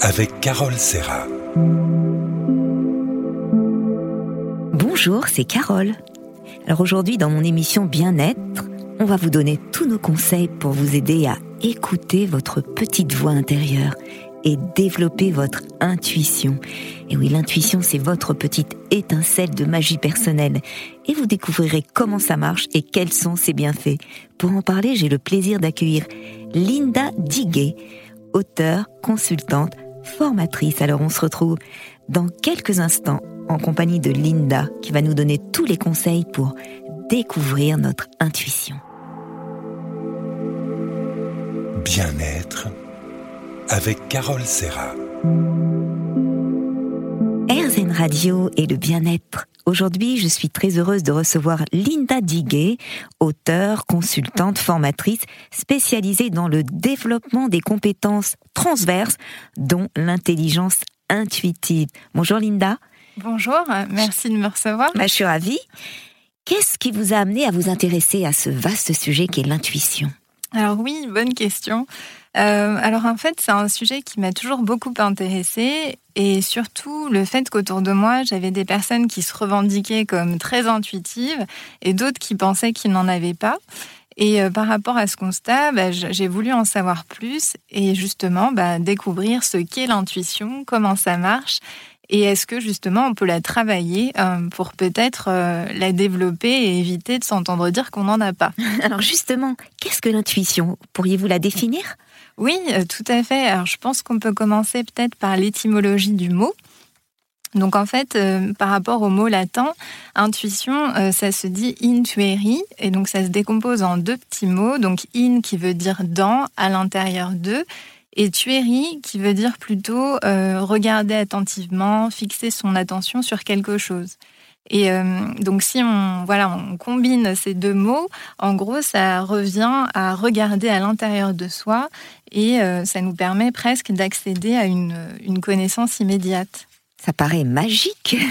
avec Carole Serra. Bonjour, c'est Carole. Alors aujourd'hui, dans mon émission Bien-être, on va vous donner tous nos conseils pour vous aider à écouter votre petite voix intérieure et développer votre intuition. Et oui, l'intuition, c'est votre petite étincelle de magie personnelle. Et vous découvrirez comment ça marche et quels sont ses bienfaits. Pour en parler, j'ai le plaisir d'accueillir Linda Diguet, auteure, consultante, formatrice. Alors on se retrouve dans quelques instants en compagnie de Linda qui va nous donner tous les conseils pour découvrir notre intuition. Bien-être avec Carole Serra. RZN Radio et le bien-être. Aujourd'hui, je suis très heureuse de recevoir Linda Diguet, auteure, consultante, formatrice, spécialisée dans le développement des compétences transverses, dont l'intelligence intuitive. Bonjour Linda. Bonjour, merci de me recevoir. Bah, je suis ravie. Qu'est-ce qui vous a amené à vous intéresser à ce vaste sujet qui est l'intuition? Alors oui, bonne question. Euh, alors en fait, c'est un sujet qui m'a toujours beaucoup intéressée et surtout le fait qu'autour de moi, j'avais des personnes qui se revendiquaient comme très intuitives et d'autres qui pensaient qu'ils n'en avaient pas. Et euh, par rapport à ce constat, bah, j'ai voulu en savoir plus et justement bah, découvrir ce qu'est l'intuition, comment ça marche et est-ce que justement on peut la travailler euh, pour peut-être euh, la développer et éviter de s'entendre dire qu'on n'en a pas? Alors justement, qu'est-ce que l'intuition? Pourriez-vous la définir? Oui, euh, tout à fait. Alors je pense qu'on peut commencer peut-être par l'étymologie du mot. Donc en fait, par rapport au mot latin, intuition, ça se dit intueri, et donc ça se décompose en deux petits mots. Donc in qui veut dire dans, à l'intérieur d'eux, et tuerie qui veut dire plutôt euh, regarder attentivement, fixer son attention sur quelque chose. Et euh, donc si on voilà on combine ces deux mots, en gros ça revient à regarder à l'intérieur de soi et euh, ça nous permet presque d'accéder à une, une connaissance immédiate. Ça paraît magique.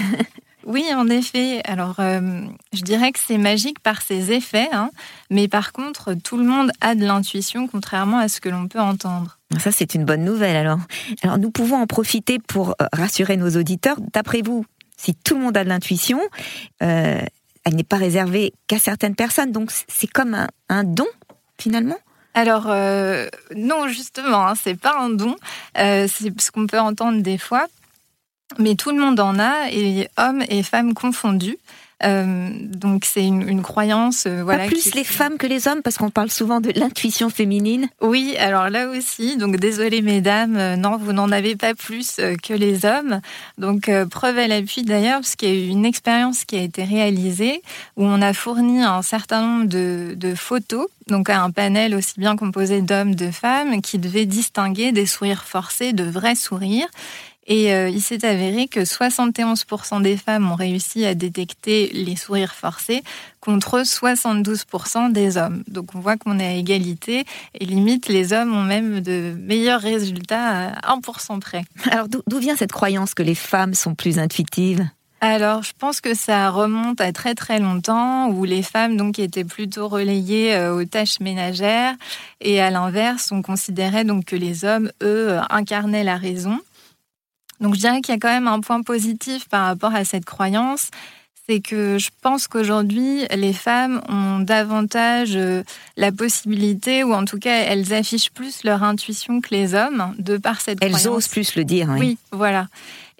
Oui, en effet. Alors, euh, je dirais que c'est magique par ses effets, hein, mais par contre, tout le monde a de l'intuition, contrairement à ce que l'on peut entendre. Ça, c'est une bonne nouvelle alors. Alors, nous pouvons en profiter pour euh, rassurer nos auditeurs. D'après vous, si tout le monde a de l'intuition, euh, elle n'est pas réservée qu'à certaines personnes, donc c'est comme un, don, finalement? Alors non, justement, hein, c'est pas un don. c'est ce qu'on peut entendre des fois. Mais tout le monde en a, et hommes et femmes confondus. Euh, donc c'est une, croyance. Euh, voilà, Pas plus les femmes que les hommes, parce qu'on parle souvent de l'intuition féminine. Oui, alors là aussi, donc désolé mesdames, euh, non, vous n'en avez pas plus que les hommes. Donc preuve à l'appui d'ailleurs, parce qu'il y a eu une expérience qui a été réalisée où on a fourni un certain nombre de, de photos, donc à un panel aussi bien composé d'hommes, de femmes, qui devait distinguer des sourires forcés de vrais sourires. Et euh, il s'est avéré que 71% des femmes ont réussi à détecter les sourires forcés contre 72% des hommes. Donc on voit qu'on est à égalité et limite les hommes ont même de meilleurs résultats à 1% près. Alors d'où vient cette croyance que les femmes sont plus intuitives? Alors, je pense que ça remonte à très très longtemps où les femmes donc étaient plutôt relayées euh, aux tâches ménagères et à l'inverse, on considérait donc que les hommes eux incarnaient la raison. Donc je dirais qu'il y a quand même un point positif par rapport à cette croyance, c'est que je pense qu'aujourd'hui, les femmes ont davantage euh, la possibilité, ou en tout cas, elles affichent plus leur intuition que les hommes, de par cette elles croyance. Elles osent plus le dire, oui. Oui, voilà.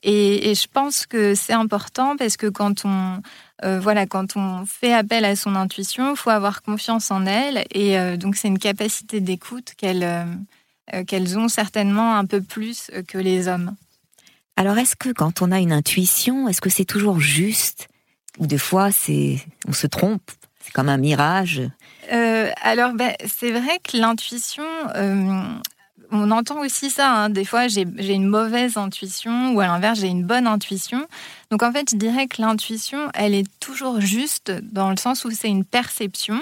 Et, je pense que c'est important parce que quand on, euh, voilà, quand on fait appel à son intuition, il faut avoir confiance en elle. Et euh, donc, c'est une capacité d'écoute qu'elles qu'elles ont certainement un peu plus que les hommes. Alors, est-ce que quand on a une intuition, est-ce que c'est toujours juste? Ou des fois, c'est, on se trompe C'est comme un mirage? Euh, Alors, ben, c'est vrai que l'intuition, euh, on entend aussi ça. Hein. Des fois, j'ai une mauvaise intuition ou à l'inverse, j'ai une bonne intuition. Donc, en fait, je dirais que l'intuition, elle est toujours juste dans le sens où c'est une perception.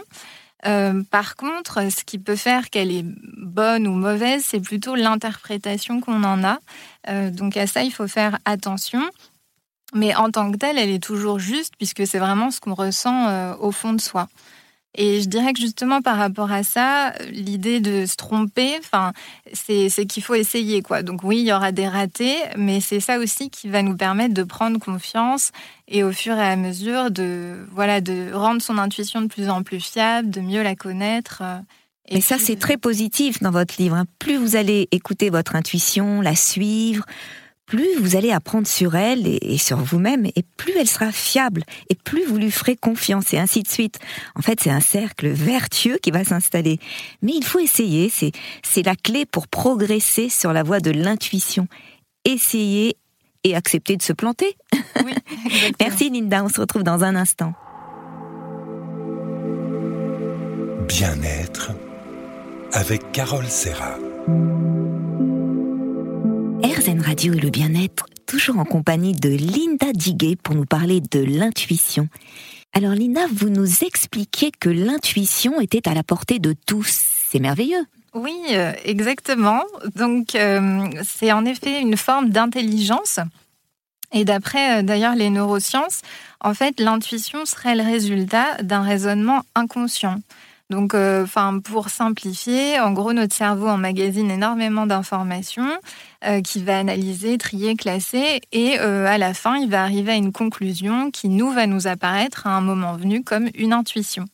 Euh, par contre, ce qui peut faire qu'elle est bonne ou mauvaise, c'est plutôt l'interprétation qu'on en a. Euh, donc à ça, il faut faire attention. Mais en tant que telle, elle est toujours juste puisque c'est vraiment ce qu'on ressent euh, au fond de soi. Et je dirais que justement par rapport à ça, l'idée de se tromper, enfin, c'est qu'il faut essayer quoi. Donc oui, il y aura des ratés, mais c'est ça aussi qui va nous permettre de prendre confiance et au fur et à mesure de voilà de rendre son intuition de plus en plus fiable, de mieux la connaître. Et, ça, c'est très positif dans votre livre. Hein. Plus vous allez écouter votre intuition, la suivre, plus vous allez apprendre sur elle et, sur vous-même, et plus elle sera fiable, et plus vous lui ferez confiance, et ainsi de suite. En fait, c'est un cercle vertueux qui va s'installer. Mais il faut essayer, c'est, la clé pour progresser sur la voie de l'intuition. Essayer et accepter de se planter. Oui, Merci Linda, on se retrouve dans un instant. Bien-être avec Carole Serra. RZN Radio et le bien-être, toujours en compagnie de Linda Diguet pour nous parler de l'intuition. Alors Linda, vous nous expliquez que l'intuition était à la portée de tous. C'est merveilleux. Oui, euh, exactement. Donc euh, c'est en effet une forme d'intelligence. Et d'après euh, d'ailleurs les neurosciences, en fait, l'intuition serait le résultat d'un raisonnement inconscient. Donc, pour simplifier, en gros, notre cerveau emmagasine énormément d'informations euh, qui va analyser, trier, classer, et à la fin, il va arriver à une conclusion qui nous va nous apparaître à un moment venu comme une intuition.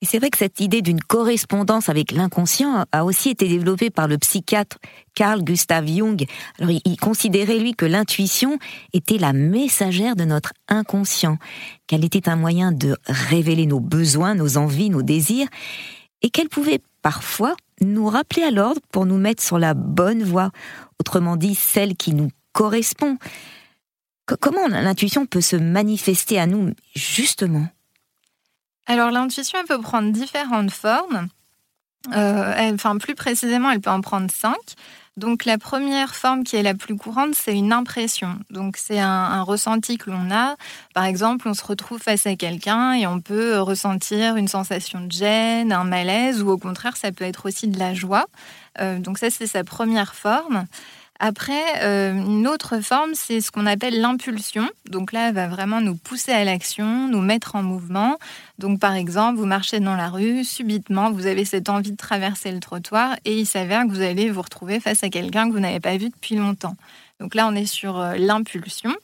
Et c'est vrai que cette idée d'une correspondance avec l'inconscient a aussi été développée par le psychiatre Carl Gustav Jung. Alors, il considérait, lui, que l'intuition était la messagère de notre inconscient, qu'elle était un moyen de révéler nos besoins, nos envies, nos désirs, et qu'elle pouvait parfois nous rappeler à l'ordre pour nous mettre sur la bonne voie, autrement dit, celle qui nous correspond. Comment l'intuition peut se manifester à nous, justement? Alors l'intuition, elle peut prendre différentes formes. Euh, enfin, plus précisément, elle peut en prendre cinq. Donc la première forme qui est la plus courante, c'est une impression. Donc c'est un, ressenti que l'on a. Par exemple, on se retrouve face à quelqu'un et on peut ressentir une sensation de gêne, un malaise, ou au contraire, ça peut être aussi de la joie. Euh, donc ça, c'est sa première forme. Après, euh, une autre forme, c'est ce qu'on appelle l'impulsion. Donc là, elle va vraiment nous pousser à l'action, nous mettre en mouvement. Donc par exemple, vous marchez dans la rue, subitement, vous avez cette envie de traverser le trottoir et il s'avère que vous allez vous retrouver face à quelqu'un que vous n'avez pas vu depuis longtemps. Donc là, on est sur euh, l'impulsion.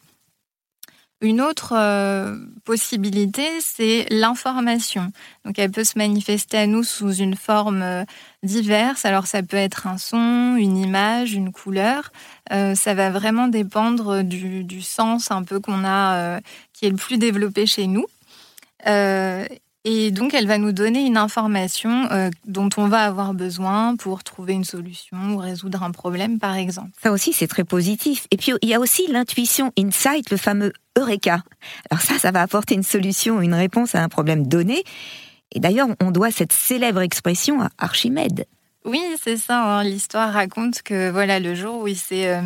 Une autre euh, possibilité, c'est l'information. Donc, elle peut se manifester à nous sous une forme euh, diverse. Alors, ça peut être un son, une image, une couleur. Euh, ça va vraiment dépendre du, sens un peu qu'on a, qui est le plus développé chez nous. Et donc, elle va nous donner une information euh, dont on va avoir besoin pour trouver une solution ou résoudre un problème, par exemple. Ça aussi, c'est très positif. Et puis, il y a aussi l'intuition insight, le fameux Eureka. Alors ça, ça va apporter une solution, une réponse à un problème donné. Et d'ailleurs, on doit cette célèbre expression à Archimède. Oui, c'est ça. Hein. L'histoire raconte que voilà le jour où il s'est euh,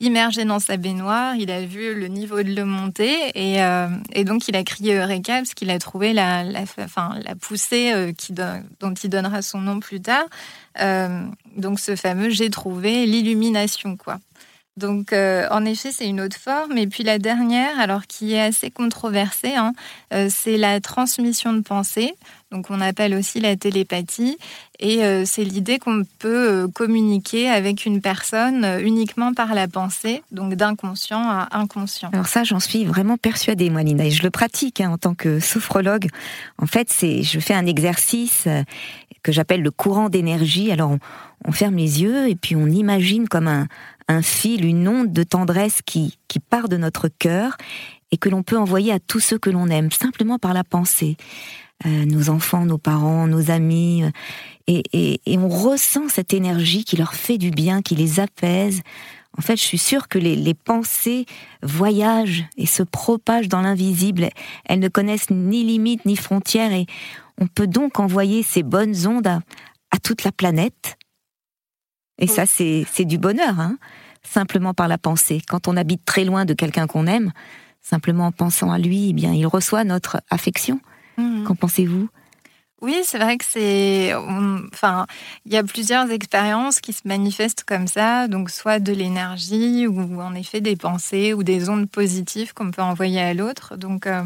immergé dans sa baignoire, il a vu le niveau de l'eau monter et, euh, donc il a crié Eureka parce qu'il a trouvé la, la, poussée euh, dont il donnera son nom plus tard. donc ce fameux j'ai trouvé l'illumination quoi. Donc, en effet, c'est une autre forme. Et puis la dernière, alors qui est assez controversée, hein, c'est la transmission de pensée donc on appelle aussi la télépathie. Et euh, c'est l'idée qu'on peut euh, communiquer avec une personne euh, uniquement par la pensée, donc d'inconscient à inconscient. Alors ça, j'en suis vraiment persuadée, moi, Lina, et je le pratique hein, en tant que sophrologue. En fait, c'est, je fais un exercice que j'appelle le courant d'énergie. Alors on, ferme les yeux et puis on imagine comme un, un fil, une onde de tendresse qui, qui part de notre cœur et que l'on peut envoyer à tous ceux que l'on aime, simplement par la pensée. Euh, nos enfants, nos parents, nos amis, euh, et, on ressent cette énergie qui leur fait du bien, qui les apaise. En fait, je suis sûre que les, pensées voyagent et se propagent dans l'invisible. Elles ne connaissent ni limites ni frontières et on peut donc envoyer ces bonnes ondes à, toute la planète. Et ça, c'est du bonheur, hein simplement par la pensée. Quand on habite très loin de quelqu'un qu'on aime, simplement en pensant à lui, eh bien, il reçoit notre affection. Mhm. Qu'en pensez-vous? Oui, c'est vrai que c'est. Enfin, il y a plusieurs expériences qui se manifestent comme ça, donc soit de l'énergie ou en effet des pensées ou des ondes positives qu'on peut envoyer à l'autre. Donc, euh,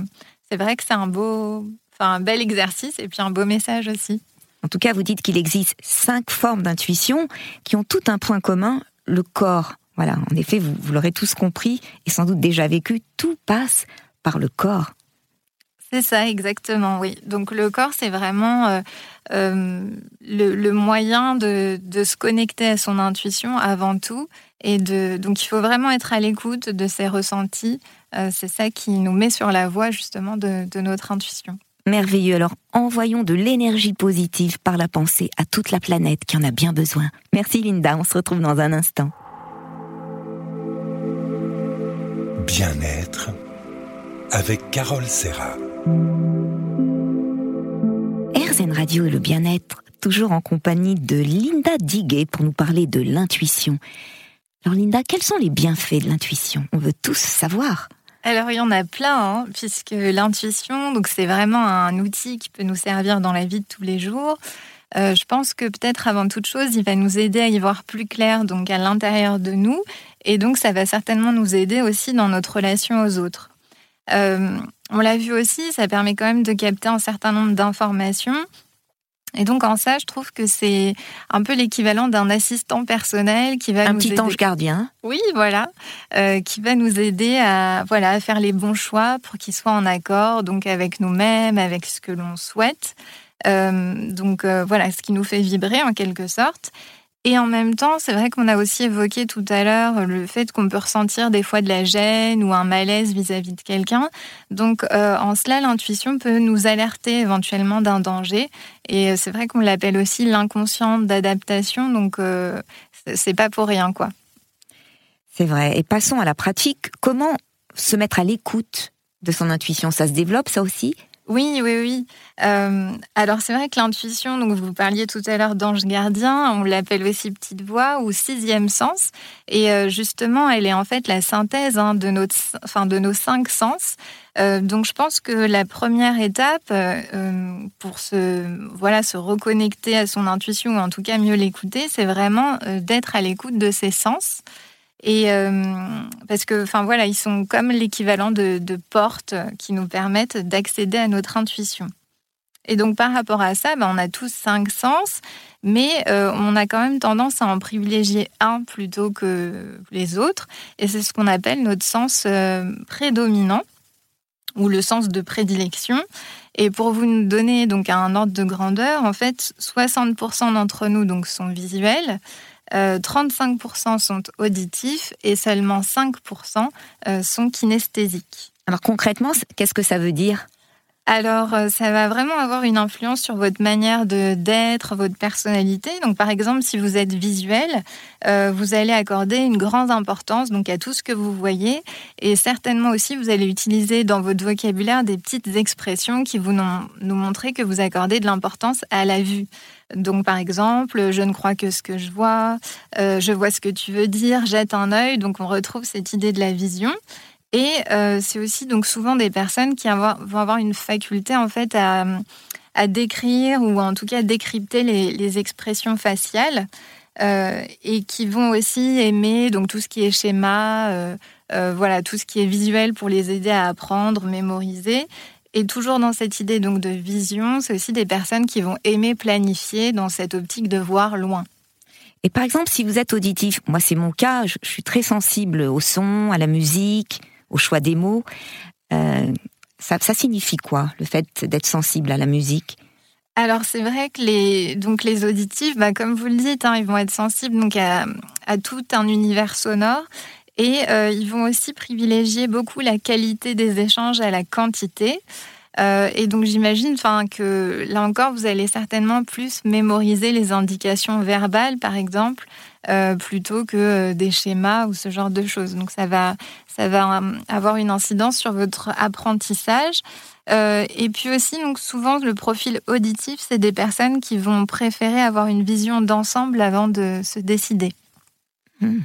c'est vrai que c'est un beau, enfin, un bel exercice et puis un beau message aussi. En tout cas, vous dites qu'il existe cinq formes d'intuition qui ont tout un point commun, le corps. Voilà, en effet, vous, l'aurez tous compris et sans doute déjà vécu, tout passe par le corps. C'est ça, exactement, oui. Donc le corps, c'est vraiment euh, euh, le, moyen de, se connecter à son intuition avant tout. Et de, donc il faut vraiment être à l'écoute de ses ressentis. Euh, c'est ça qui nous met sur la voie justement de notre intuition. Merveilleux. Alors envoyons de l'énergie positive par la pensée à toute la planète qui en a bien besoin. Merci Linda, on se retrouve dans un instant. Bien-être avec Carole Serra. RZN Radio et le bien-être, toujours en compagnie de Linda Diguet pour nous parler de l'intuition. Alors Linda, quels sont les bienfaits de l'intuition? On veut tous savoir. Alors il y en a plein, hein, puisque l'intuition, donc c'est vraiment un outil qui peut nous servir dans la vie de tous les jours. Euh, je pense que peut-être avant toute chose, il va nous aider à y voir plus clair, donc à l'intérieur de nous, et donc ça va certainement nous aider aussi dans notre relation aux autres. Euh, on l'a vu aussi, ça permet quand même de capter un certain nombre d'informations. Et donc en ça, je trouve que c'est un peu l'équivalent d'un assistant personnel qui va un nous petit ange gardien. Oui, voilà, euh, qui va nous aider à voilà à faire les bons choix pour qu'ils soient en accord donc avec nous-mêmes, avec ce que l'on souhaite. Euh, donc voilà, ce qui nous fait vibrer en quelque sorte. Et en même temps, c'est vrai qu'on a aussi évoqué tout à l'heure le fait qu'on peut ressentir des fois de la gêne ou un malaise vis-à-vis de quelqu'un. Donc, euh, en cela, l'intuition peut nous alerter éventuellement d'un danger. Et c'est vrai qu'on l'appelle aussi l'inconscient d'adaptation. Donc, euh, c'est pas pour rien, quoi. C'est vrai. Et passons à la pratique. Comment se mettre à l'écoute de son intuition? Ça se développe, ça aussi? Oui, oui, oui. Euh, alors c'est vrai que l'intuition, donc vous parliez tout à l'heure d'ange gardien, on l'appelle aussi petite voix ou sixième sens. Et euh, justement, elle est en fait la synthèse hein, de, enfin, de nos cinq sens. Euh, donc je pense que la première étape pour se, voilà, se reconnecter à son intuition ou en tout cas mieux l'écouter, c'est vraiment d'être à l'écoute de ses sens. Et euh, parce que, enfin voilà, ils sont comme l'équivalent de, portes qui nous permettent d'accéder à notre intuition. Et donc par rapport à ça, ben, on a tous cinq sens, mais euh, on a quand même tendance à en privilégier un plutôt que les autres. Et c'est ce qu'on appelle notre sens euh, prédominant ou le sens de prédilection. Et pour vous donner donc un ordre de grandeur, en fait, 60% d'entre nous donc sont visuels, 35% euh, sont auditifs et seulement 5% euh, sont kinesthésiques. Alors concrètement, qu'est-ce que ça veut dire? Alors, euh, ça va vraiment avoir une influence sur votre manière de d'être, votre personnalité. Donc, par exemple, si vous êtes visuel, vous allez accorder une grande importance donc à tout ce que vous voyez, et certainement aussi vous allez utiliser dans votre vocabulaire des petites expressions qui vont nous montrer que vous accordez de l'importance à la vue. Donc, par exemple, je ne crois que ce que je vois, euh, je vois ce que tu veux dire, jette un œil. Donc, on retrouve cette idée de la vision. Et euh, c'est aussi donc souvent des personnes qui vont avoir une faculté en fait à, décrire ou en tout cas décrypter les, expressions faciales euh, et qui vont aussi aimer donc tout ce qui est schéma, voilà tout ce qui est visuel pour les aider à apprendre, mémoriser et toujours dans cette idée donc de vision, c'est aussi des personnes qui vont aimer planifier dans cette optique de voir loin. Et par exemple, si vous êtes auditif, moi c'est mon cas, je, suis très sensible au son, à la musique, au choix des mots. Euh, ça, signifie quoi, le fait d'être sensible à la musique? Alors c'est vrai que les donc les auditifs, bah, comme vous le dites, hein, ils vont être sensibles donc à, à, tout un univers sonore et euh, ils vont aussi privilégier beaucoup la qualité des échanges à la quantité. Euh, et donc j'imagine que là encore, vous allez certainement plus mémoriser les indications verbales, par exemple, euh, plutôt que des schémas ou ce genre de choses. Donc ça va, ça va avoir une incidence sur votre apprentissage. et puis aussi, donc souvent, le profil auditif, c'est des personnes qui vont préférer avoir une vision d'ensemble avant de se décider. Hmm.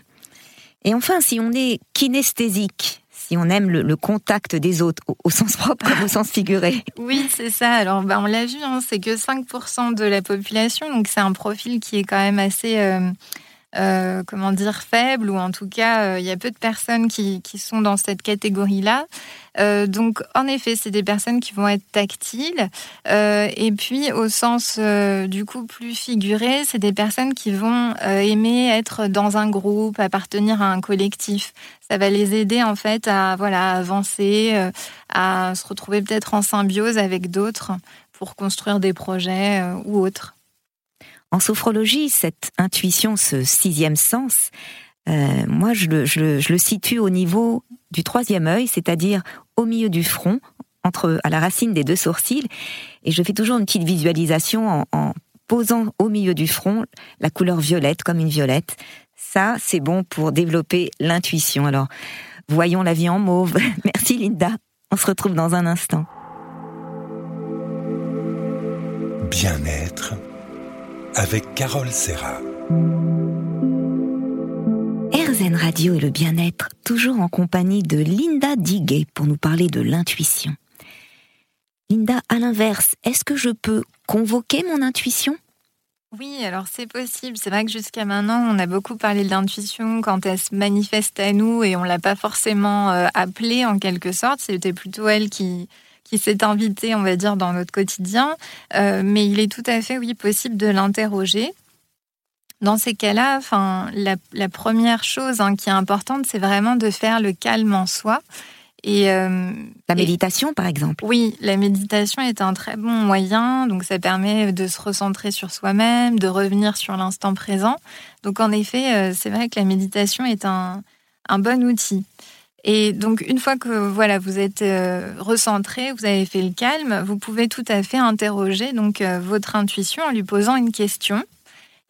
Et enfin, si on est kinesthésique, si on aime le, contact des autres, au, sens propre au sens figuré. Oui, c'est ça. Alors, ben, on l'a vu, hein, c'est que 5% de la population, donc c'est un profil qui est quand même assez, euh, euh, comment dire, faible, ou en tout cas, il y a peu de personnes qui, qui sont dans cette catégorie-là. donc, en effet, c'est des personnes qui vont être tactiles. et puis, au sens du coup plus figuré, c'est des personnes qui vont aimer être dans un groupe, appartenir à un collectif. Ça va les aider en fait à voilà avancer, à se retrouver peut-être en symbiose avec d'autres pour construire des projets ou autres. En sophrologie, cette intuition, ce sixième sens, euh, moi, je le, situe au niveau du troisième œil, c'est-à-dire au milieu du front, entre à la racine des deux sourcils, et je fais toujours une petite visualisation en, posant au milieu du front la couleur violette, comme une violette. Ça, c'est bon pour développer l'intuition. Alors, voyons la vie en mauve. Merci Linda. On se retrouve dans un instant. Bien-être avec Carole Serra. RZN Radio et le bien-être, toujours en compagnie de Linda Diguet pour nous parler de l'intuition. Linda, à l'inverse, est-ce que je peux convoquer mon intuition? Oui, alors c'est possible. C'est vrai que jusqu'à maintenant, on a beaucoup parlé de l'intuition quand elle se manifeste à nous et on l'a pas forcément euh, appelée en quelque sorte. C'était plutôt elle qui, qui s'est invité, on va dire, dans notre quotidien. Euh, mais il est tout à fait, oui, possible de l'interroger. Dans ces cas-là, enfin, la, première chose hein, qui est importante, c'est vraiment de faire le calme en soi. Et, euh, la méditation, par exemple Oui, la méditation est un très bon moyen. Donc, ça permet de se recentrer sur soi-même, de revenir sur l'instant présent. Donc, en effet, euh, c'est vrai que la méditation est un, un bon outil. Et donc, une fois que voilà, vous êtes euh, recentré, vous avez fait le calme, vous pouvez tout à fait interroger donc euh, votre intuition en lui posant une question.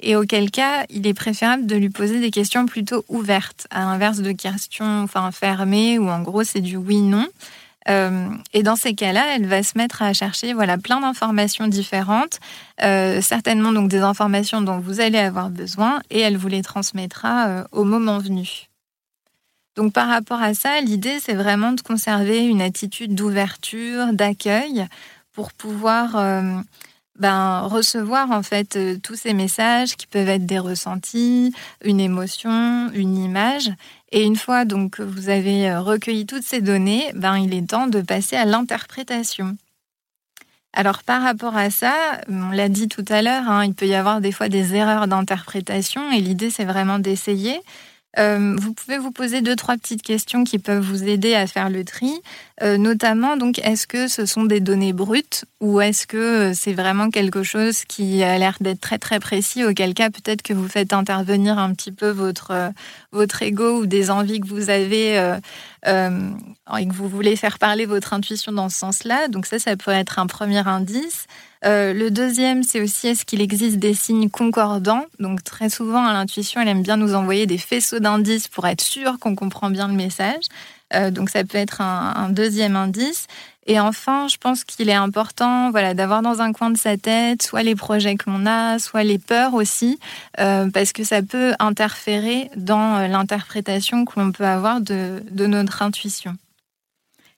Et auquel cas, il est préférable de lui poser des questions plutôt ouvertes, à l'inverse de questions enfin fermées où en gros c'est du oui/non. Euh, et dans ces cas-là, elle va se mettre à chercher voilà plein d'informations différentes, certainement donc des informations dont vous allez avoir besoin, et elle vous les transmettra au moment venu. Donc par rapport à ça, l'idée, c'est vraiment de conserver une attitude d'ouverture, d'accueil, pour pouvoir euh, ben, recevoir en fait euh, tous ces messages qui peuvent être des ressentis, une émotion, une image. Et une fois donc que vous avez euh, recueilli toutes ces données, ben, il est temps de passer à l'interprétation. Alors par rapport à ça, on l'a dit tout à l'heure, hein, il peut y avoir des fois des erreurs d'interprétation et l'idée c'est vraiment d'essayer euh, vous pouvez vous poser deux, trois petites questions qui peuvent vous aider à faire le tri. Euh, notamment, donc, est-ce que ce sont des données brutes ou est-ce que euh, c'est vraiment quelque chose qui a l'air d'être très, très précis, auquel cas peut-être que vous faites intervenir un petit peu votre, votre ego ou des envies que vous avez et que vous voulez faire parler votre intuition dans ce sens-là. Donc ça, ça peut être un premier indice. Euh, le deuxième, c'est aussi est-ce qu'il existe des signes concordants? Donc très souvent, l'intuition, elle aime bien nous envoyer des faisceaux d'indices pour être sûr qu'on comprend bien le message. Euh, donc ça peut être un, deuxième indice. Et enfin, je pense qu'il est important voilà, d'avoir dans un coin de sa tête soit les projets que l'on a, soit les peurs aussi, euh, parce que ça peut interférer dans l'interprétation que l'on peut avoir de notre intuition.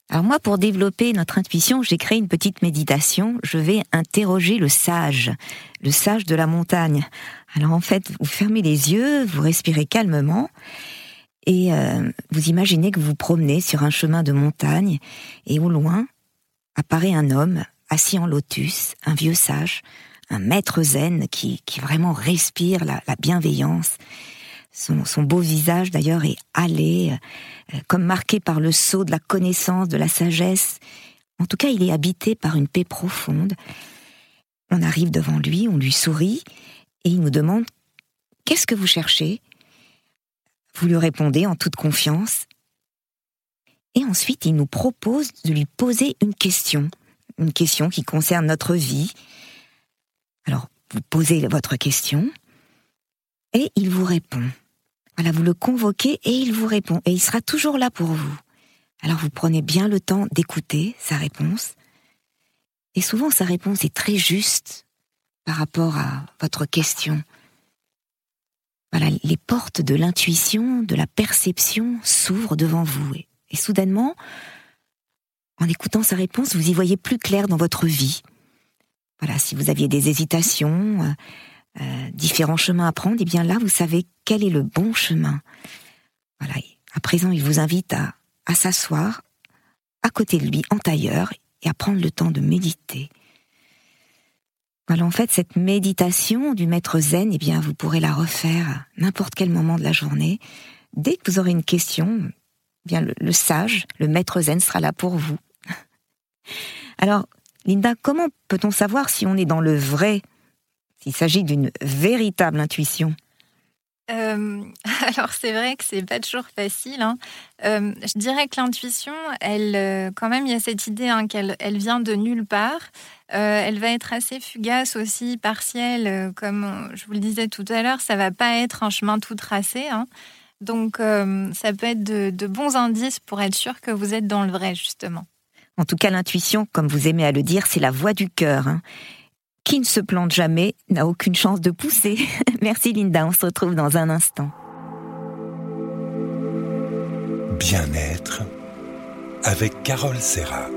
Alors moi, pour développer notre intuition, j'ai créé une petite méditation. Je vais interroger le sage, le sage de la montagne. Alors en fait, vous fermez les yeux, vous respirez calmement et euh, vous imaginez que vous vous promenez sur un chemin de montagne et au loin apparaît un homme assis en lotus, un vieux sage, un maître zen qui, qui vraiment respire la, la bienveillance son, beau visage d'ailleurs est allé, euh, comme marqué par le sceau de la connaissance, de la sagesse. En tout cas, il est habité par une paix profonde. On arrive devant lui, on lui sourit, et il nous demande Qu'est-ce que vous cherchez? Vous lui répondez en toute confiance. Et ensuite, il nous propose de lui poser une question, une question qui concerne notre vie. Alors, vous posez votre question, et il vous répond. Voilà, vous le convoquez et il vous répond. Et il sera toujours là pour vous. Alors vous prenez bien le temps d'écouter sa réponse. Et souvent sa réponse est très juste par rapport à votre question. Voilà, les portes de l'intuition, de la perception s'ouvrent devant vous. Et, et soudainement, en écoutant sa réponse, vous y voyez plus clair dans votre vie. Voilà, si vous aviez des hésitations, différents chemins à prendre, et eh bien là, vous savez quel est le bon chemin. Voilà. À présent, il vous invite à, s'asseoir à côté de lui en tailleur et à prendre le temps de méditer. Voilà, en fait, cette méditation du maître zen, eh bien, vous pourrez la refaire à n'importe quel moment de la journée. Dès que vous aurez une question, eh bien, le sage, le maître zen sera là pour vous. Alors, Linda, comment peut-on savoir si on est dans le vrai, s'il s'agit d'une véritable intuition euh, alors c'est vrai que c'est pas toujours facile. Hein. Euh, je dirais que l'intuition, elle, euh, quand même, il y a cette idée hein, qu'elle elle vient de nulle part. elle va être assez fugace aussi, partielle, comme je vous le disais tout à l'heure. Ça va pas être un chemin tout tracé. Hein. Donc ça peut être de, de bons indices pour être sûr que vous êtes dans le vrai justement. En tout cas, l'intuition, comme vous aimez à le dire, c'est la voix du cœur. Hein qui ne se plante jamais n'a aucune chance de pousser. Merci Linda, on se retrouve dans un instant. Bien-être avec Carole Serra.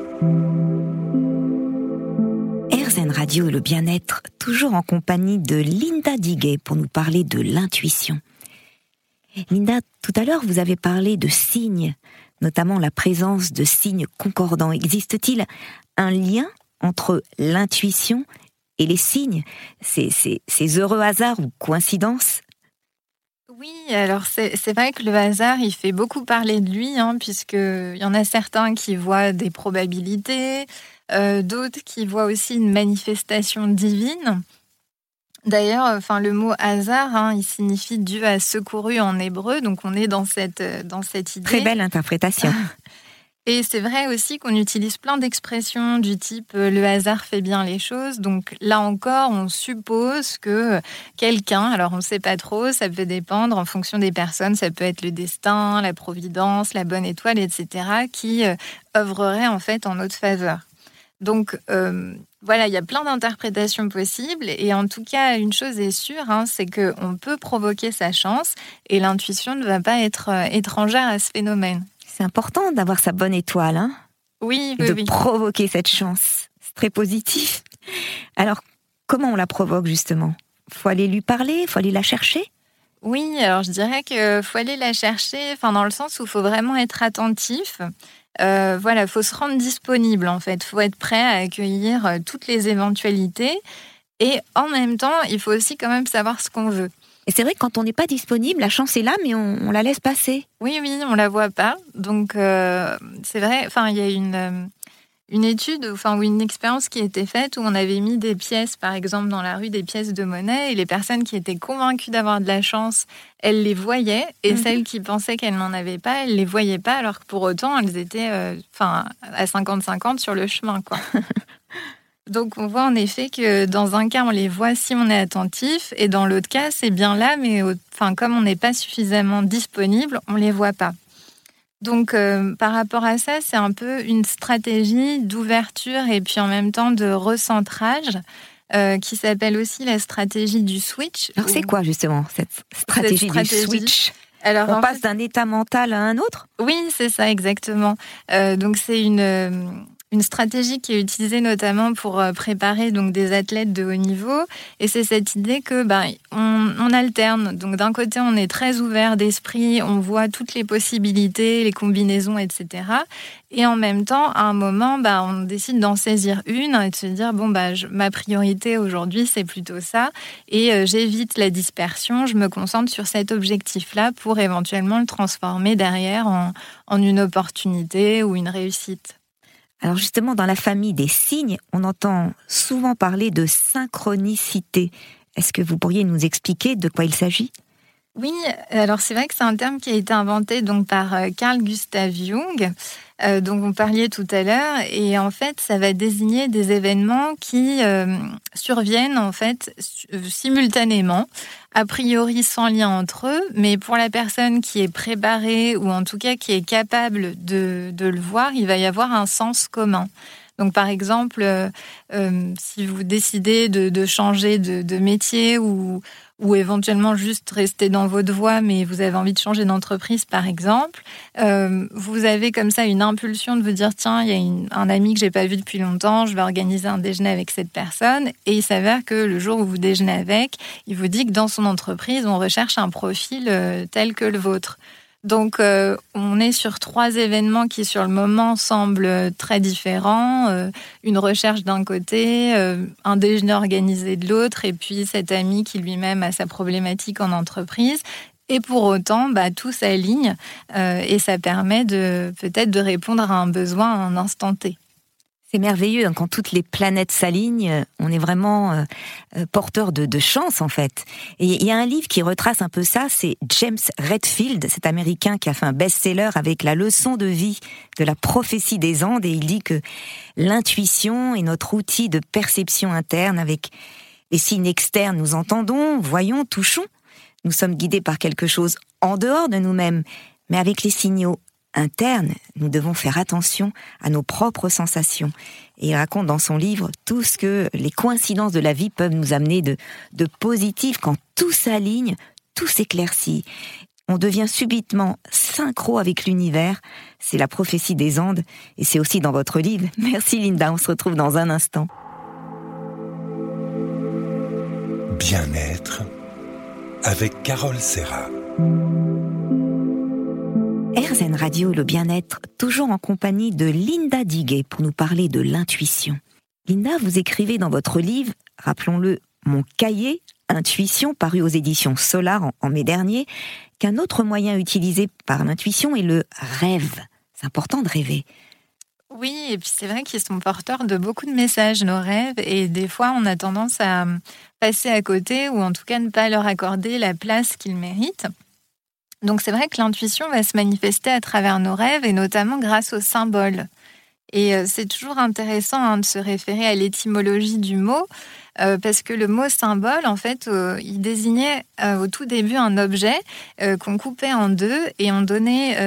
RZN Radio et le bien-être, toujours en compagnie de Linda Diguet pour nous parler de l'intuition. Linda, tout à l'heure, vous avez parlé de signes, notamment la présence de signes concordants. Existe-t-il un lien entre l'intuition et les signes, ces, heureux hasards ou coïncidences oui, alors c'est vrai que le hasard, il fait beaucoup parler de lui, hein, puisqu'il y en a certains qui voient des probabilités, euh, d'autres qui voient aussi une manifestation divine. D'ailleurs, enfin, le mot hasard, hein, il signifie Dieu a secouru en hébreu, donc on est dans cette, dans cette idée. Très belle interprétation. Et c'est vrai aussi qu'on utilise plein d'expressions du type euh, le hasard fait bien les choses. Donc là encore, on suppose que quelqu'un, alors on ne sait pas trop, ça peut dépendre en fonction des personnes, ça peut être le destin, la providence, la bonne étoile, etc., qui euh, œuvrerait en fait en notre faveur. Donc euh, voilà, il y a plein d'interprétations possibles et en tout cas, une chose est sûre, hein, c'est qu'on peut provoquer sa chance et l'intuition ne va pas être étrangère à ce phénomène. C'est important d'avoir sa bonne étoile, hein Oui, oui, De provoquer cette chance. C'est très positif. Alors, comment on la provoque justement? Faut aller lui parler Faut aller la chercher? Oui, alors je dirais qu'il faut aller la chercher, enfin dans le sens où il faut vraiment être attentif. Euh, voilà, faut se rendre disponible en fait. Faut être prêt à accueillir euh, toutes les éventualités. Et en même temps, il faut aussi quand même savoir ce qu'on veut. Et c'est vrai que quand on n'est pas disponible, la chance est là, mais on, la laisse passer. Oui, oui, on la voit pas. Donc euh, c'est vrai. Enfin, il y a une euh, une étude, enfin ou une expérience qui a été faite où on avait mis des pièces, par exemple dans la rue, des pièces de monnaie, et les personnes qui étaient convaincues d'avoir de la chance, elles les voyaient, et mhm. celles qui pensaient qu'elles n'en avaient pas, elles les voyaient pas, alors que pour autant elles étaient, euh, à 50-50 sur le chemin, quoi. Donc on voit en effet que dans un cas, on les voit si on est attentif, et dans l'autre cas, c'est bien là, mais enfin, comme on n'est pas suffisamment disponible, on ne les voit pas. Donc euh, par rapport à ça, c'est un peu une stratégie d'ouverture et puis en même temps de recentrage. Euh, qui s'appelle aussi la stratégie du switch. Alors c'est quoi justement cette stratégie, du switch? Alors, on passe d'un état mental à un autre? Oui, c'est ça exactement. Euh, donc c'est une une stratégie qui est utilisée notamment pour euh, préparer donc des athlètes de haut niveau. Et c'est cette idée que ben, on, alterne. Donc d'un côté, on est très ouvert d'esprit, on voit toutes les possibilités, les combinaisons, etc. Et en même temps, à un moment, ben, on décide d'en saisir une et de se dire bon bah ma priorité aujourd'hui c'est plutôt ça et euh, j'évite la dispersion. Je me concentre sur cet objectif-là pour éventuellement le transformer derrière en une opportunité ou une réussite. Alors justement, dans la famille des signes, on entend souvent parler de synchronicité. Est-ce que vous pourriez nous expliquer de quoi il s'agit? Oui, alors c'est vrai que c'est un terme qui a été inventé donc par euh, Carl Gustav Jung, euh, dont vous parliez tout à l'heure, et en fait ça va désigner des événements qui euh, surviennent en fait simultanément, a priori sans lien entre eux, mais pour la personne qui est préparée ou en tout cas qui est capable de, de le voir, il va y avoir un sens commun. Donc par exemple, si vous décidez de, changer de, de métier ou, ou éventuellement juste rester dans votre voie, mais vous avez envie de changer d'entreprise, par exemple, euh, vous avez comme ça une impulsion de vous dire tiens, il y a un ami que j'ai pas vu depuis longtemps, je vais organiser un déjeuner avec cette personne, et il s'avère que le jour où vous déjeunez avec, il vous dit que dans son entreprise, on recherche un profil euh, tel que le vôtre. Donc, euh, on est sur trois événements qui, sur le moment, semblent très différents. Euh, une recherche d'un côté, euh, un déjeuner organisé de l'autre, et puis cet ami qui lui-même a sa problématique en entreprise. Et pour autant, bah, tout s'aligne et ça permet de peut-être de répondre à un besoin à un instant T. C'est merveilleux hein, quand toutes les planètes s'alignent, on est vraiment euh, euh, porteur de, chance en fait. Et il y a un livre qui retrace un peu ça, c'est James Redfield, cet Américain qui a fait un best-seller avec la leçon de vie de la prophétie des Andes et il dit que l'intuition est notre outil de perception interne avec les signes externes. Nous entendons, voyons, touchons. Nous sommes guidés par quelque chose en dehors de nous-mêmes, mais avec les signaux interne, nous devons faire attention à nos propres sensations. Et il raconte dans son livre tout ce que les coïncidences de la vie peuvent nous amener de, de positif. Quand tout s'aligne, tout s'éclaircit. On devient subitement synchro avec l'univers. C'est la prophétie des Andes et c'est aussi dans votre livre. Merci Linda, on se retrouve dans un instant. Bien-être avec Carole Serra. Radio, le bien-être, toujours en compagnie de Linda Diguet pour nous parler de l'intuition. Linda, vous écrivez dans votre livre, rappelons-le, Mon cahier, Intuition, paru aux éditions Solar en, mai dernier, qu'un autre moyen utilisé par l'intuition est le rêve. C'est important de rêver. Oui, et puis c'est vrai qu'ils sont porteurs de beaucoup de messages, nos rêves, et des fois on a tendance à passer à côté ou en tout cas ne pas leur accorder la place qu'ils méritent. Donc c'est vrai que l'intuition va se manifester à travers nos rêves et notamment grâce aux symboles. Et euh, c'est toujours intéressant hein, de se référer à l'étymologie du mot, euh, parce que le mot symbole, en fait, euh, il désignait au tout début un objet qu'on coupait en deux et on donnait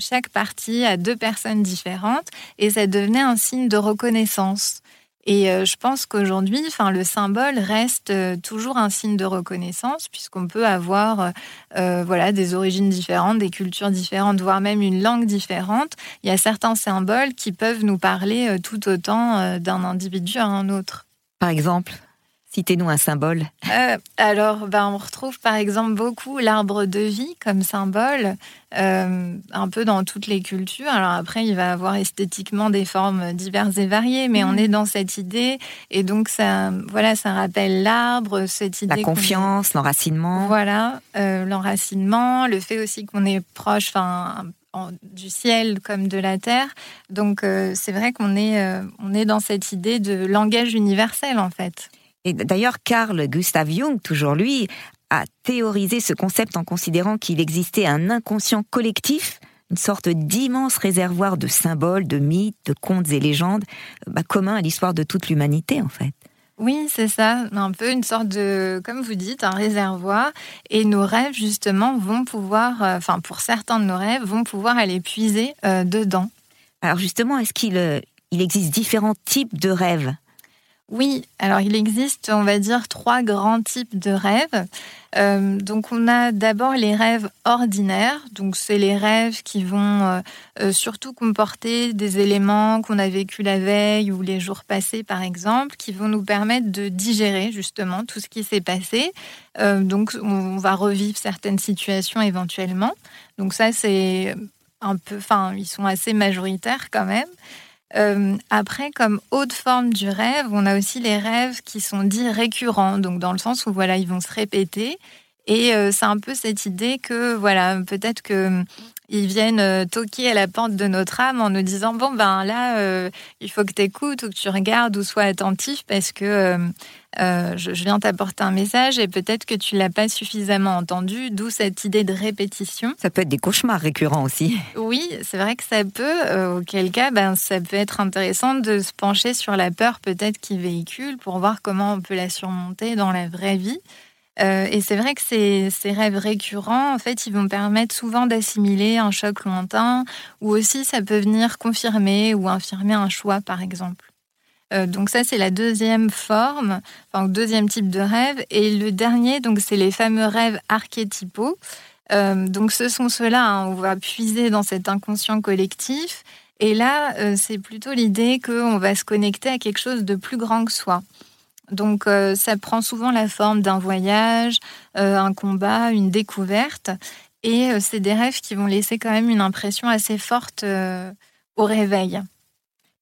chaque partie à deux personnes différentes, et ça devenait un signe de reconnaissance. Et euh, je pense qu'aujourd'hui, enfin, le symbole reste euh, toujours un signe de reconnaissance, puisqu'on peut avoir euh, voilà, des origines différentes, des cultures différentes, voire même une langue différente. Il y a certains symboles qui peuvent nous parler tout autant d'un individu à un autre. Par exemple? Citez-nous un symbole. Euh, alors, ben, on retrouve par exemple beaucoup l'arbre de vie comme symbole, euh, un peu dans toutes les cultures. Alors après, il va avoir esthétiquement des formes diverses et variées, mais on mhm. est dans cette idée. Et donc, ça, voilà, ça rappelle l'arbre, cette idée. La confiance, l'enracinement. Voilà, euh, l'enracinement, le fait aussi qu'on est proche, enfin, du ciel comme de la terre. Donc c'est vrai qu'on est, on est dans cette idée de langage universel en fait. Et d'ailleurs, Carl Gustav Jung, toujours lui, a théorisé ce concept en considérant qu'il existait un inconscient collectif, une sorte d'immense réservoir de symboles, de mythes, de contes et légendes, bah, commun à l'histoire de toute l'humanité en fait. Oui, c'est ça, un peu une sorte de, comme vous dites, un réservoir. Et nos rêves, justement, vont pouvoir, euh, enfin, pour certains de nos rêves, vont pouvoir aller puiser euh, dedans. Alors justement, est-ce qu'il euh, il existe différents types de rêves? Oui, alors il existe, on va dire, trois grands types de rêves. Euh, donc on a d'abord les rêves ordinaires, donc c'est les rêves qui vont euh, euh, surtout comporter des éléments qu'on a vécu la veille ou les jours passés par exemple, qui vont nous permettre de digérer justement tout ce qui s'est passé. donc on va revivre certaines situations éventuellement. Donc ça c'est un peu, enfin ils sont assez majoritaires quand même. Euh, après, comme haute forme du rêve, on a aussi les rêves qui sont dits récurrents, donc dans le sens où voilà, ils vont se répéter. Et euh, c'est un peu cette idée que voilà, peut-être que ils viennent euh, toquer à la porte de notre âme en nous disant bon ben là euh, il faut que tu écoutes ou que tu regardes ou sois attentif parce que euh, je, viens t'apporter un message et peut-être que tu l'as pas suffisamment entendu d'où cette idée de répétition. Ça peut être des cauchemars récurrents aussi. Oui c'est vrai que ça peut. Auquel cas ben ça peut être intéressant de se pencher sur la peur peut-être qui véhicule pour voir comment on peut la surmonter dans la vraie vie. Euh, et c'est vrai que ces, rêves récurrents, en fait, ils vont permettre souvent d'assimiler un choc lointain, ou aussi ça peut venir confirmer ou infirmer un choix, par exemple. Donc ça, c'est la deuxième forme, enfin deuxième type de rêve. Et le dernier, donc c'est les fameux rêves archétypaux. donc ce sont ceux-là, hein, on va puiser dans cet inconscient collectif. Et là, c'est plutôt l'idée qu'on va se connecter à quelque chose de plus grand que soi. Donc ça prend souvent la forme d'un voyage, un combat, une découverte. Et euh, c'est des rêves qui vont laisser quand même une impression assez forte euh, au réveil.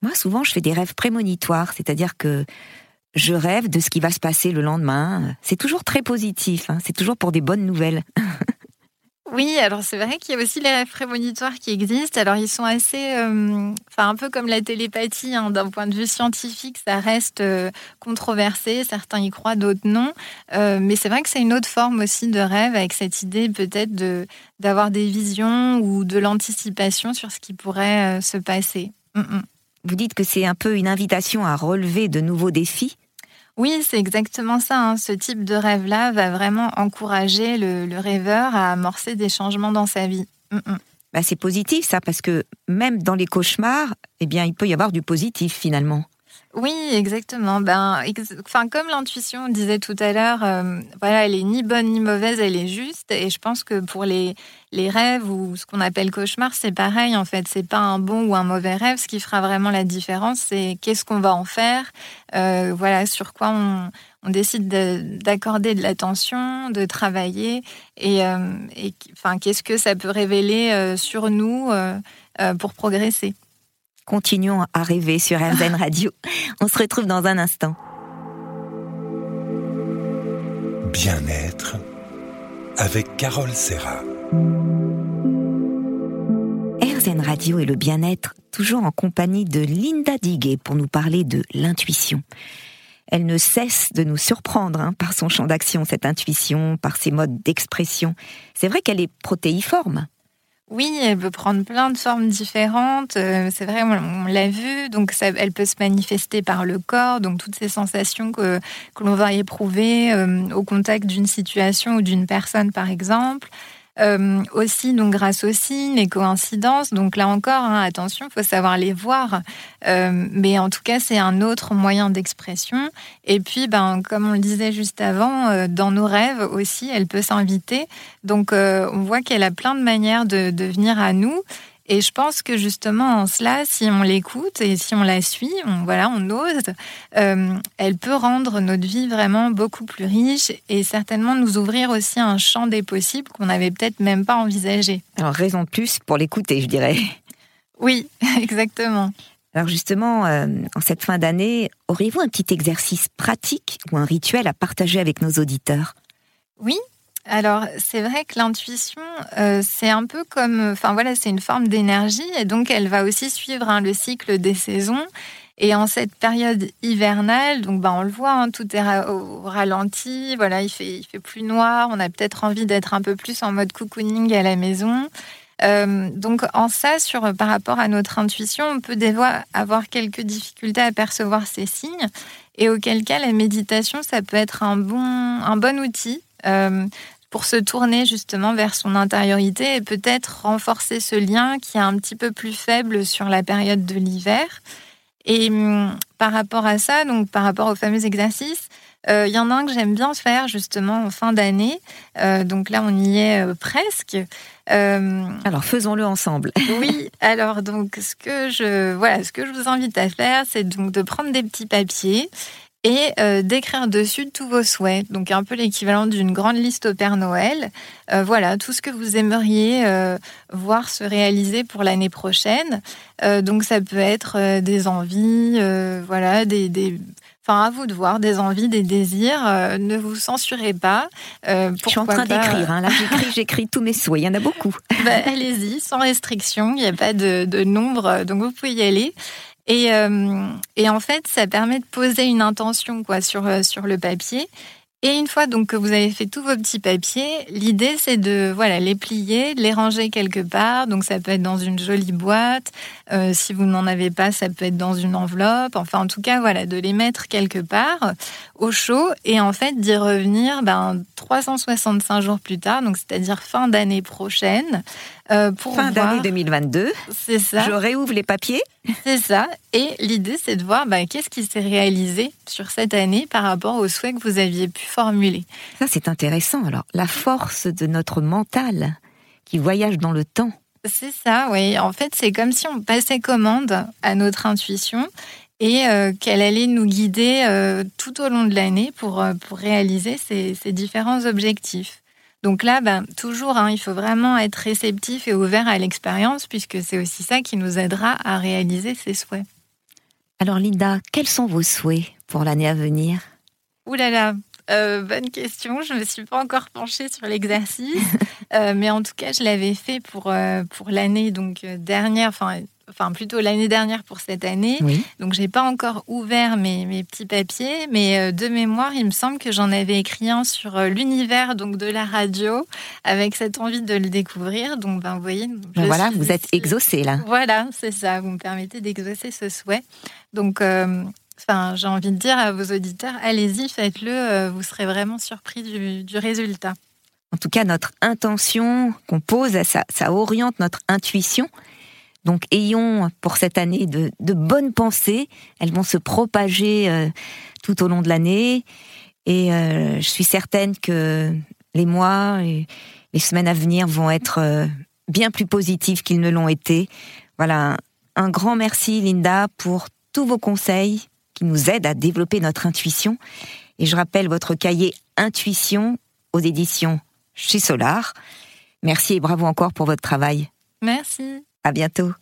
Moi, souvent, je fais des rêves prémonitoires, c'est-à-dire que je rêve de ce qui va se passer le lendemain. C'est toujours très positif, hein. c'est toujours pour des bonnes nouvelles. Oui, alors c'est vrai qu'il y a aussi les rêves prémonitoires qui existent. Alors ils sont assez, euh, enfin un peu comme la télépathie, hein, d'un point de vue scientifique, ça reste euh, controversé. Certains y croient, d'autres non. Euh, mais c'est vrai que c'est une autre forme aussi de rêve, avec cette idée peut-être de d'avoir des visions ou de l'anticipation sur ce qui pourrait se passer. Mm, mm. Vous dites que c'est un peu une invitation à relever de nouveaux défis. Oui, c'est exactement ça. Hein. Ce type de rêve-là va vraiment encourager le, rêveur à amorcer des changements dans sa vie. Mm, mm. Bah, c'est positif ça, parce que même dans les cauchemars, eh bien, il peut y avoir du positif finalement. Oui, exactement. Ben, comme l'intuition disait tout à l'heure, euh, voilà, elle est ni bonne ni mauvaise, elle est juste. Et je pense que pour les, les rêves ou ce qu'on appelle cauchemar, c'est pareil. En fait, c'est pas un bon ou un mauvais rêve. Ce qui fera vraiment la différence, c'est qu'est-ce qu'on va en faire. Euh, voilà, sur quoi on, on décide d'accorder de, l'attention, de travailler, et, euh, qu'est-ce que ça peut révéler sur nous pour progresser. Continuons à rêver sur RZN Radio. On se retrouve dans un instant. Bien-être avec Carole Serra. RZN Radio et le bien-être, toujours en compagnie de Linda Diguet pour nous parler de l'intuition. Elle ne cesse de nous surprendre hein, par son champ d'action, cette intuition, par ses modes d'expression. C'est vrai qu'elle est protéiforme. Oui, elle peut prendre plein de formes différentes. Euh, c'est vrai, on, l'a vu. Donc, ça, elle peut se manifester par le corps. Donc, toutes ces sensations que, l'on va éprouver euh, au contact d'une situation ou d'une personne, par exemple. Euh, aussi, donc grâce aux signes, les coïncidences. Donc là encore, hein, attention, faut savoir les voir. Euh, mais en tout cas, c'est un autre moyen d'expression. Et puis, ben, comme on le disait juste avant, euh, dans nos rêves aussi, elle peut s'inviter. Donc, on voit qu'elle a plein de manières de, de venir à nous. Et je pense que justement en cela, si on l'écoute et si on la suit, on, voilà, on ose, euh, elle peut rendre notre vie vraiment beaucoup plus riche et certainement nous ouvrir aussi un champ des possibles qu'on n'avait peut-être même pas envisagé. Alors raison de plus pour l'écouter, je dirais. Oui, exactement. Alors justement, euh, en cette fin d'année, auriez-vous un petit exercice pratique ou un rituel à partager avec nos auditeurs? Oui, alors, c'est vrai que l'intuition, euh, c'est un peu comme, enfin voilà, c'est une forme d'énergie et donc elle va aussi suivre hein, le cycle des saisons. Et en cette période hivernale, donc ben, on le voit, hein, tout est au ralenti, voilà, il fait, il fait plus noir, on a peut-être envie d'être un peu plus en mode cocooning à la maison. Euh, donc en ça, sur, par rapport à notre intuition, on peut avoir quelques difficultés à percevoir ces signes, et auquel cas la méditation, ça peut être un bon, un bon outil. Euh, pour se tourner justement vers son intériorité et peut-être renforcer ce lien qui est un petit peu plus faible sur la période de l'hiver. Et hum, par rapport à ça, donc par rapport au fameux exercice, euh, il y en a un que j'aime bien faire justement en fin d'année. Euh, donc là, on y est euh, presque. alors faisons-le ensemble. oui. Alors donc ce que je voilà, ce que je vous invite à faire, c'est donc de prendre des petits papiers et euh, d'écrire dessus tous vos souhaits. Donc un peu l'équivalent d'une grande liste au Père Noël. Euh, voilà, tout ce que vous aimeriez euh, voir se réaliser pour l'année prochaine. donc ça peut être des envies, voilà, des, des... Enfin, à vous de voir, des envies, des désirs. ne vous censurez pas. Je suis en train d'écrire. Hein. Là, j'écris, j'écris tous mes souhaits. Il y en a beaucoup. Bah, allez-y, sans restriction. Il n'y a pas de, de nombre, donc vous pouvez y aller. Et, euh, et, en fait, ça permet de poser une intention quoi, sur, euh, sur le papier. Et une fois donc que vous avez fait tous vos petits papiers, l'idée c'est de voilà les plier, de les ranger quelque part. Donc ça peut être dans une jolie boîte. Euh, si vous n'en avez pas, ça peut être dans une enveloppe. Enfin en tout cas voilà de les mettre quelque part au chaud et en fait d'y revenir ben, 365 jours plus tard, donc c'est-à-dire fin d'année prochaine, euh, pour fin d'année 2022. C'est ça. Je réouvre les papiers. C'est ça. Et l'idée, c'est de voir bah, qu'est-ce qui s'est réalisé sur cette année par rapport aux souhaits que vous aviez pu formuler. Ça, c'est intéressant. Alors, la force de notre mental qui voyage dans le temps. C'est ça, oui. En fait, c'est comme si on passait commande à notre intuition et euh, qu'elle allait nous guider euh, tout au long de l'année pour, pour réaliser ces, ces, différents objectifs. Donc là, ben, toujours, hein, il faut vraiment être réceptif et ouvert à l'expérience, puisque c'est aussi ça qui nous aidera à réaliser ses souhaits. Alors Linda, quels sont vos souhaits pour l'année à venir? Ouh là là, euh, bonne question. Je ne me suis pas encore penchée sur l'exercice, euh, mais en tout cas, je l'avais fait pour, euh, pour l'année donc dernière, enfin enfin plutôt l'année dernière pour cette année. Donc j'ai pas encore ouvert mes, mes, petits papiers, mais euh, de mémoire, il me semble que j'en avais écrit un sur euh, l'univers donc de la radio, avec cette envie de le découvrir. Donc ben vous voyez, ben voilà, vous êtes exaucé là. Voilà, c'est ça. Vous me permettez d'exaucer ce souhait. Donc euh, Enfin, j'ai envie de dire à vos auditeurs, allez-y, faites-le, vous serez vraiment surpris du, du résultat. En tout cas, notre intention qu'on pose, ça, ça oriente notre intuition donc ayons pour cette année de, bonnes pensées. Elles vont se propager euh, tout au long de l'année. Et euh, je suis certaine que les mois et les semaines à venir vont être euh, bien plus positifs qu'ils ne l'ont été. Voilà, un grand merci Linda pour tous vos conseils qui nous aident à développer notre intuition. Et je rappelle votre cahier Intuition aux éditions chez Solar. Merci et bravo encore pour votre travail. Merci. À bientôt.